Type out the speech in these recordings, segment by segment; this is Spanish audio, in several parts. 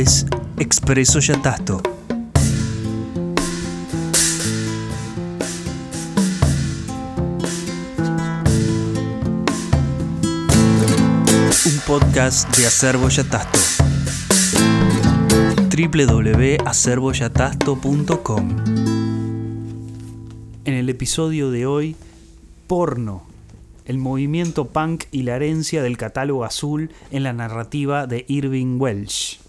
es Expreso Yatasto. Un podcast de Acervo Yatasto. www.acervoyatasto.com En el episodio de hoy, porno el movimiento punk y la herencia del catálogo azul en la narrativa de Irving Welsh.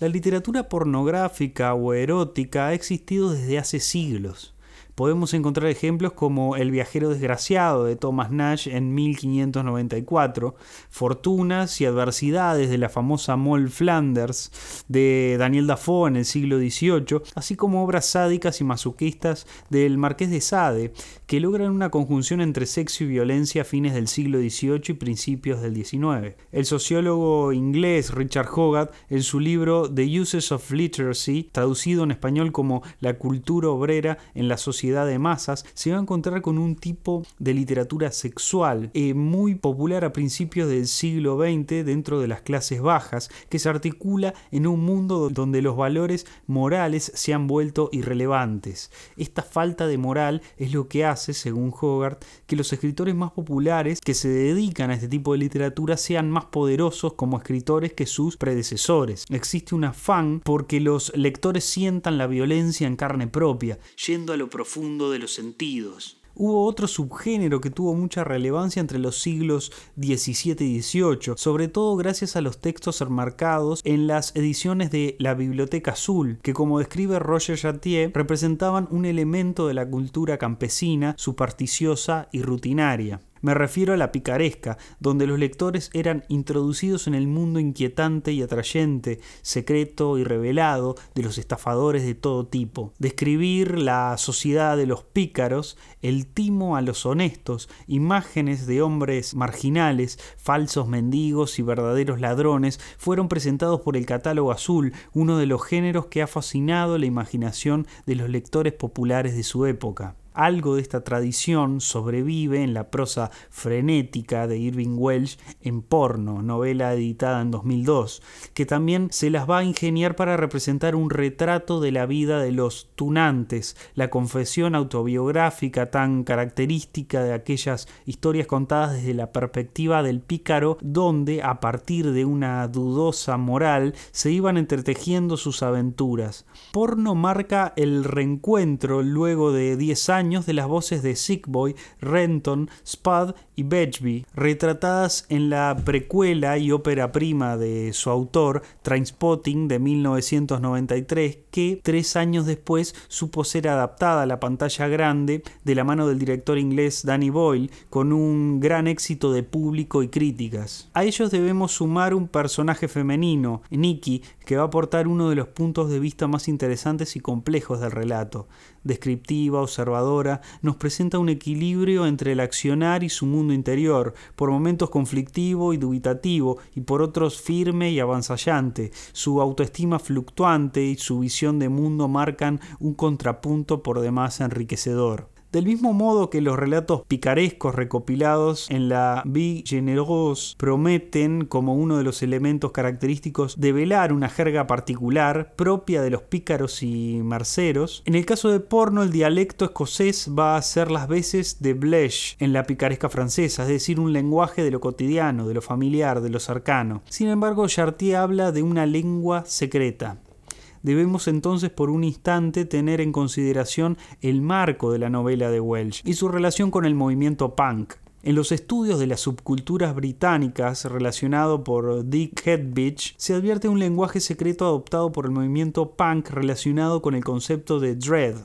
La literatura pornográfica o erótica ha existido desde hace siglos podemos encontrar ejemplos como El viajero desgraciado de Thomas Nash en 1594, Fortunas y adversidades de la famosa Moll Flanders de Daniel Dafoe en el siglo XVIII, así como obras sádicas y masoquistas del Marqués de Sade, que logran una conjunción entre sexo y violencia a fines del siglo XVIII y principios del XIX. El sociólogo inglés Richard Hogarth, en su libro The Uses of Literacy, traducido en español como La cultura obrera en la sociedad de masas, se va a encontrar con un tipo de literatura sexual eh, muy popular a principios del siglo XX dentro de las clases bajas, que se articula en un mundo donde los valores morales se han vuelto irrelevantes. Esta falta de moral es lo que hace, según Hogarth, que los escritores más populares que se dedican a este tipo de literatura sean más poderosos como escritores que sus predecesores. Existe un afán porque los lectores sientan la violencia en carne propia, yendo a lo profundo de los sentidos. Hubo otro subgénero que tuvo mucha relevancia entre los siglos XVII y XVIII, sobre todo gracias a los textos enmarcados en las ediciones de la Biblioteca Azul, que como describe Roger Chartier, representaban un elemento de la cultura campesina, supersticiosa y rutinaria. Me refiero a la picaresca, donde los lectores eran introducidos en el mundo inquietante y atrayente, secreto y revelado de los estafadores de todo tipo. Describir la sociedad de los pícaros, el timo a los honestos, imágenes de hombres marginales, falsos mendigos y verdaderos ladrones, fueron presentados por el catálogo azul, uno de los géneros que ha fascinado la imaginación de los lectores populares de su época. Algo de esta tradición sobrevive en la prosa frenética de Irving Welsh en Porno, novela editada en 2002, que también se las va a ingeniar para representar un retrato de la vida de los tunantes, la confesión autobiográfica tan característica de aquellas historias contadas desde la perspectiva del pícaro, donde a partir de una dudosa moral se iban entretejiendo sus aventuras. Porno marca el reencuentro luego de 10 años de las voces de Sickboy, Renton, Spud y Betchby, retratadas en la precuela y ópera prima de su autor, Trainspotting de 1993, que tres años después supo ser adaptada a la pantalla grande de la mano del director inglés Danny Boyle, con un gran éxito de público y críticas. A ellos debemos sumar un personaje femenino, Nikki, que va a aportar uno de los puntos de vista más interesantes y complejos del relato. Descriptiva, observadora, nos presenta un equilibrio entre el accionar y su mundo interior, por momentos conflictivo y dubitativo, y por otros firme y avanzallante. Su autoestima fluctuante y su visión de mundo marcan un contrapunto por demás enriquecedor. Del mismo modo que los relatos picarescos recopilados en la Vie Generose prometen como uno de los elementos característicos de velar una jerga particular propia de los pícaros y marceros, en el caso de porno el dialecto escocés va a ser las veces de Blesh en la picaresca francesa, es decir, un lenguaje de lo cotidiano, de lo familiar, de lo cercano. Sin embargo, Chartier habla de una lengua secreta debemos entonces por un instante tener en consideración el marco de la novela de Welsh y su relación con el movimiento punk. En los estudios de las subculturas británicas relacionado por Dick Hedbich se advierte un lenguaje secreto adoptado por el movimiento punk relacionado con el concepto de dread,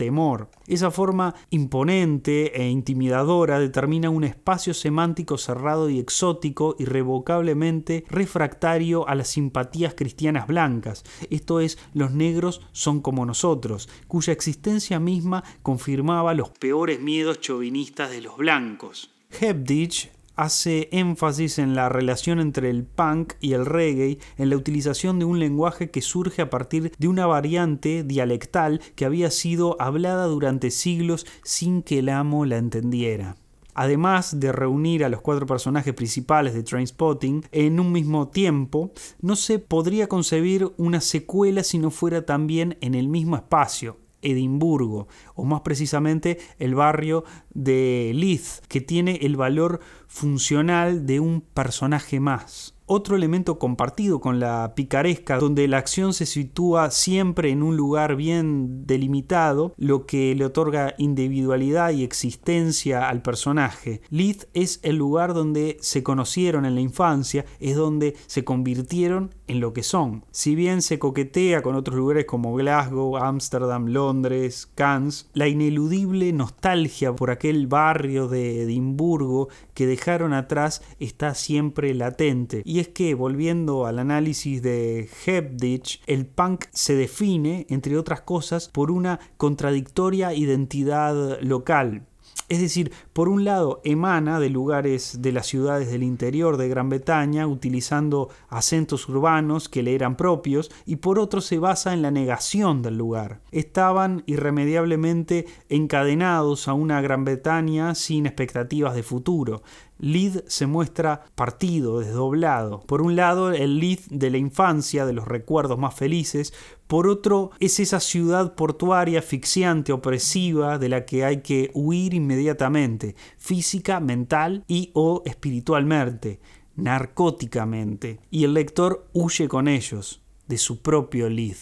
temor. Esa forma imponente e intimidadora determina un espacio semántico cerrado y exótico, irrevocablemente refractario a las simpatías cristianas blancas, esto es, los negros son como nosotros, cuya existencia misma confirmaba los peores miedos chauvinistas de los blancos. Hebditch hace énfasis en la relación entre el punk y el reggae, en la utilización de un lenguaje que surge a partir de una variante dialectal que había sido hablada durante siglos sin que el amo la entendiera. además de reunir a los cuatro personajes principales de Trainspotting en un mismo tiempo, no se podría concebir una secuela si no fuera también en el mismo espacio, Edimburgo, o más precisamente el barrio de Leith, que tiene el valor funcional de un personaje más otro elemento compartido con la picaresca, donde la acción se sitúa siempre en un lugar bien delimitado, lo que le otorga individualidad y existencia al personaje. Leith es el lugar donde se conocieron en la infancia, es donde se convirtieron en lo que son. Si bien se coquetea con otros lugares como Glasgow, Ámsterdam, Londres, Cannes, la ineludible nostalgia por aquel barrio de Edimburgo que dejaron atrás está siempre latente. Es que, volviendo al análisis de Hebditch, el punk se define, entre otras cosas, por una contradictoria identidad local. Es decir, por un lado emana de lugares de las ciudades del interior de Gran Bretaña, utilizando acentos urbanos que le eran propios, y por otro se basa en la negación del lugar. Estaban irremediablemente encadenados a una Gran Bretaña sin expectativas de futuro. Lead se muestra partido, desdoblado. Por un lado, el Lead de la infancia, de los recuerdos más felices. Por otro, es esa ciudad portuaria asfixiante, opresiva, de la que hay que huir inmediatamente, física, mental y o espiritualmente, narcóticamente. Y el lector huye con ellos, de su propio Lead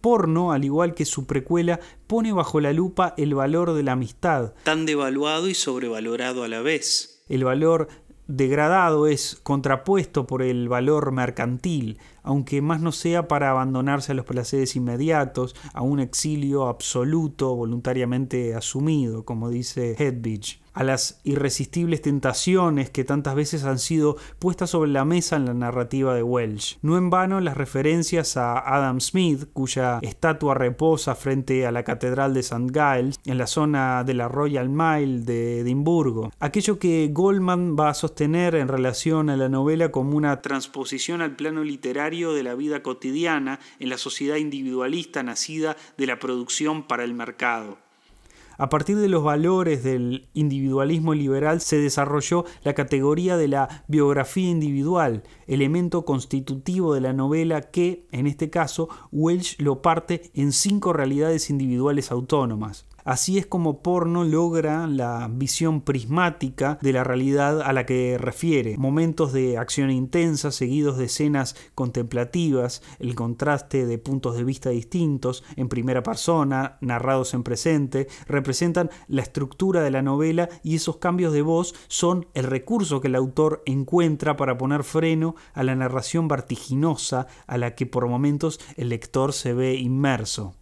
porno, al igual que su precuela, pone bajo la lupa el valor de la amistad, tan devaluado y sobrevalorado a la vez. El valor degradado es contrapuesto por el valor mercantil, aunque más no sea para abandonarse a los placeres inmediatos, a un exilio absoluto voluntariamente asumido, como dice Hedwig a las irresistibles tentaciones que tantas veces han sido puestas sobre la mesa en la narrativa de Welsh. No en vano las referencias a Adam Smith, cuya estatua reposa frente a la Catedral de St. Giles, en la zona de la Royal Mile de Edimburgo. Aquello que Goldman va a sostener en relación a la novela como una transposición al plano literario de la vida cotidiana en la sociedad individualista nacida de la producción para el mercado. A partir de los valores del individualismo liberal se desarrolló la categoría de la biografía individual, elemento constitutivo de la novela que, en este caso, Welsh lo parte en cinco realidades individuales autónomas. Así es como porno logra la visión prismática de la realidad a la que refiere. Momentos de acción intensa seguidos de escenas contemplativas, el contraste de puntos de vista distintos, en primera persona, narrados en presente, representan la estructura de la novela y esos cambios de voz son el recurso que el autor encuentra para poner freno a la narración vertiginosa a la que por momentos el lector se ve inmerso.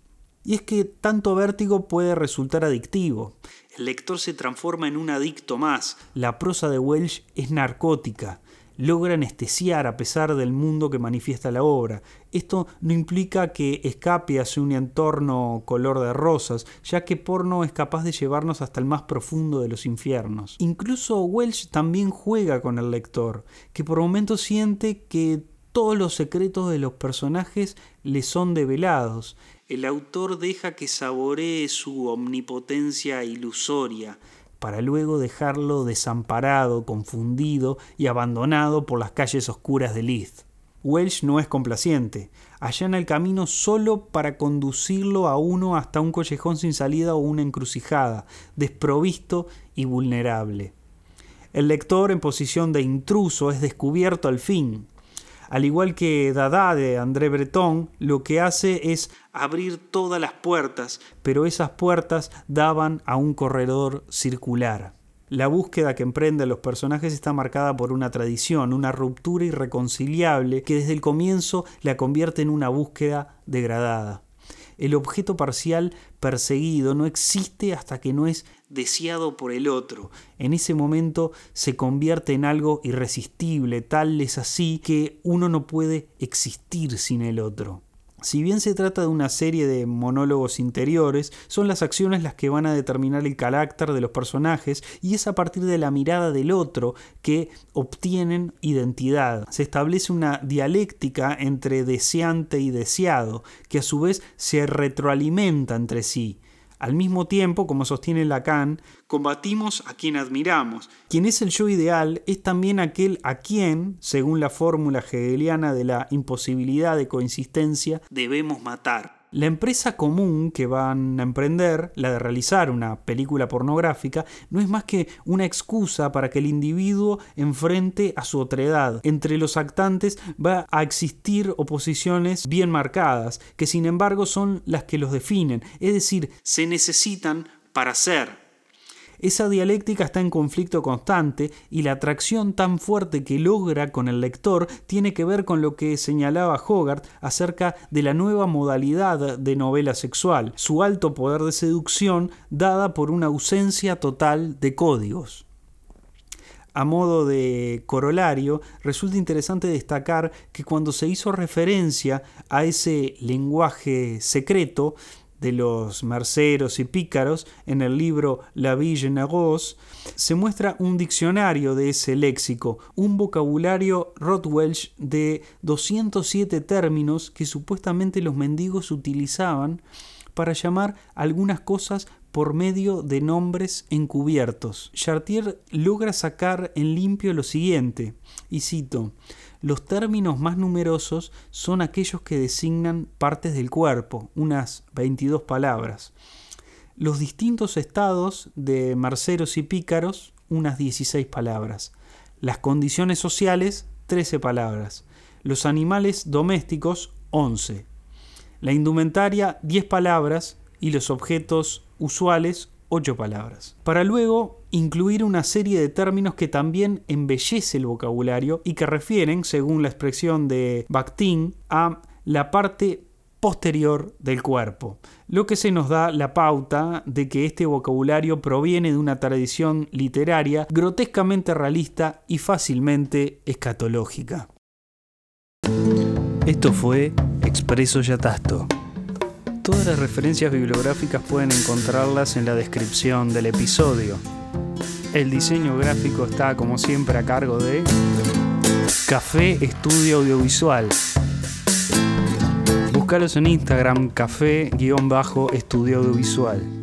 Y es que tanto vértigo puede resultar adictivo. El lector se transforma en un adicto más. La prosa de Welsh es narcótica. Logra anestesiar a pesar del mundo que manifiesta la obra. Esto no implica que escape hacia un entorno color de rosas, ya que porno es capaz de llevarnos hasta el más profundo de los infiernos. Incluso Welsh también juega con el lector, que por momentos siente que todos los secretos de los personajes le son develados el autor deja que saboree su omnipotencia ilusoria, para luego dejarlo desamparado, confundido y abandonado por las calles oscuras de Leith. Welsh no es complaciente, allana el camino solo para conducirlo a uno hasta un collejón sin salida o una encrucijada, desprovisto y vulnerable. El lector en posición de intruso es descubierto al fin, al igual que Dada de André Breton, lo que hace es abrir todas las puertas, pero esas puertas daban a un corredor circular. La búsqueda que emprenden los personajes está marcada por una tradición, una ruptura irreconciliable que desde el comienzo la convierte en una búsqueda degradada. El objeto parcial perseguido no existe hasta que no es deseado por el otro. En ese momento se convierte en algo irresistible, tal es así que uno no puede existir sin el otro. Si bien se trata de una serie de monólogos interiores, son las acciones las que van a determinar el carácter de los personajes y es a partir de la mirada del otro que obtienen identidad. Se establece una dialéctica entre deseante y deseado, que a su vez se retroalimenta entre sí. Al mismo tiempo, como sostiene Lacan, combatimos a quien admiramos. Quien es el yo ideal es también aquel a quien, según la fórmula hegeliana de la imposibilidad de coexistencia, debemos matar. La empresa común que van a emprender, la de realizar una película pornográfica, no es más que una excusa para que el individuo enfrente a su otredad. Entre los actantes va a existir oposiciones bien marcadas, que sin embargo son las que los definen, es decir, se necesitan para ser. Esa dialéctica está en conflicto constante y la atracción tan fuerte que logra con el lector tiene que ver con lo que señalaba Hogarth acerca de la nueva modalidad de novela sexual, su alto poder de seducción dada por una ausencia total de códigos. A modo de corolario, resulta interesante destacar que cuando se hizo referencia a ese lenguaje secreto, de los merceros y pícaros en el libro La Ville Negos, se muestra un diccionario de ese léxico, un vocabulario Rothwelsch de 207 términos que supuestamente los mendigos utilizaban para llamar algunas cosas por medio de nombres encubiertos. Chartier logra sacar en limpio lo siguiente, y cito, los términos más numerosos son aquellos que designan partes del cuerpo, unas 22 palabras. Los distintos estados de marceros y pícaros, unas 16 palabras. Las condiciones sociales, 13 palabras. Los animales domésticos, 11. La indumentaria, 10 palabras. Y los objetos usuales, ocho palabras. Para luego incluir una serie de términos que también embellece el vocabulario y que refieren, según la expresión de Bakhtin, a la parte posterior del cuerpo, lo que se nos da la pauta de que este vocabulario proviene de una tradición literaria grotescamente realista y fácilmente escatológica. Esto fue Expreso Yatasto. Todas las referencias bibliográficas pueden encontrarlas en la descripción del episodio. El diseño gráfico está como siempre a cargo de Café Estudio Audiovisual. Búscalos en Instagram, café-estudio audiovisual.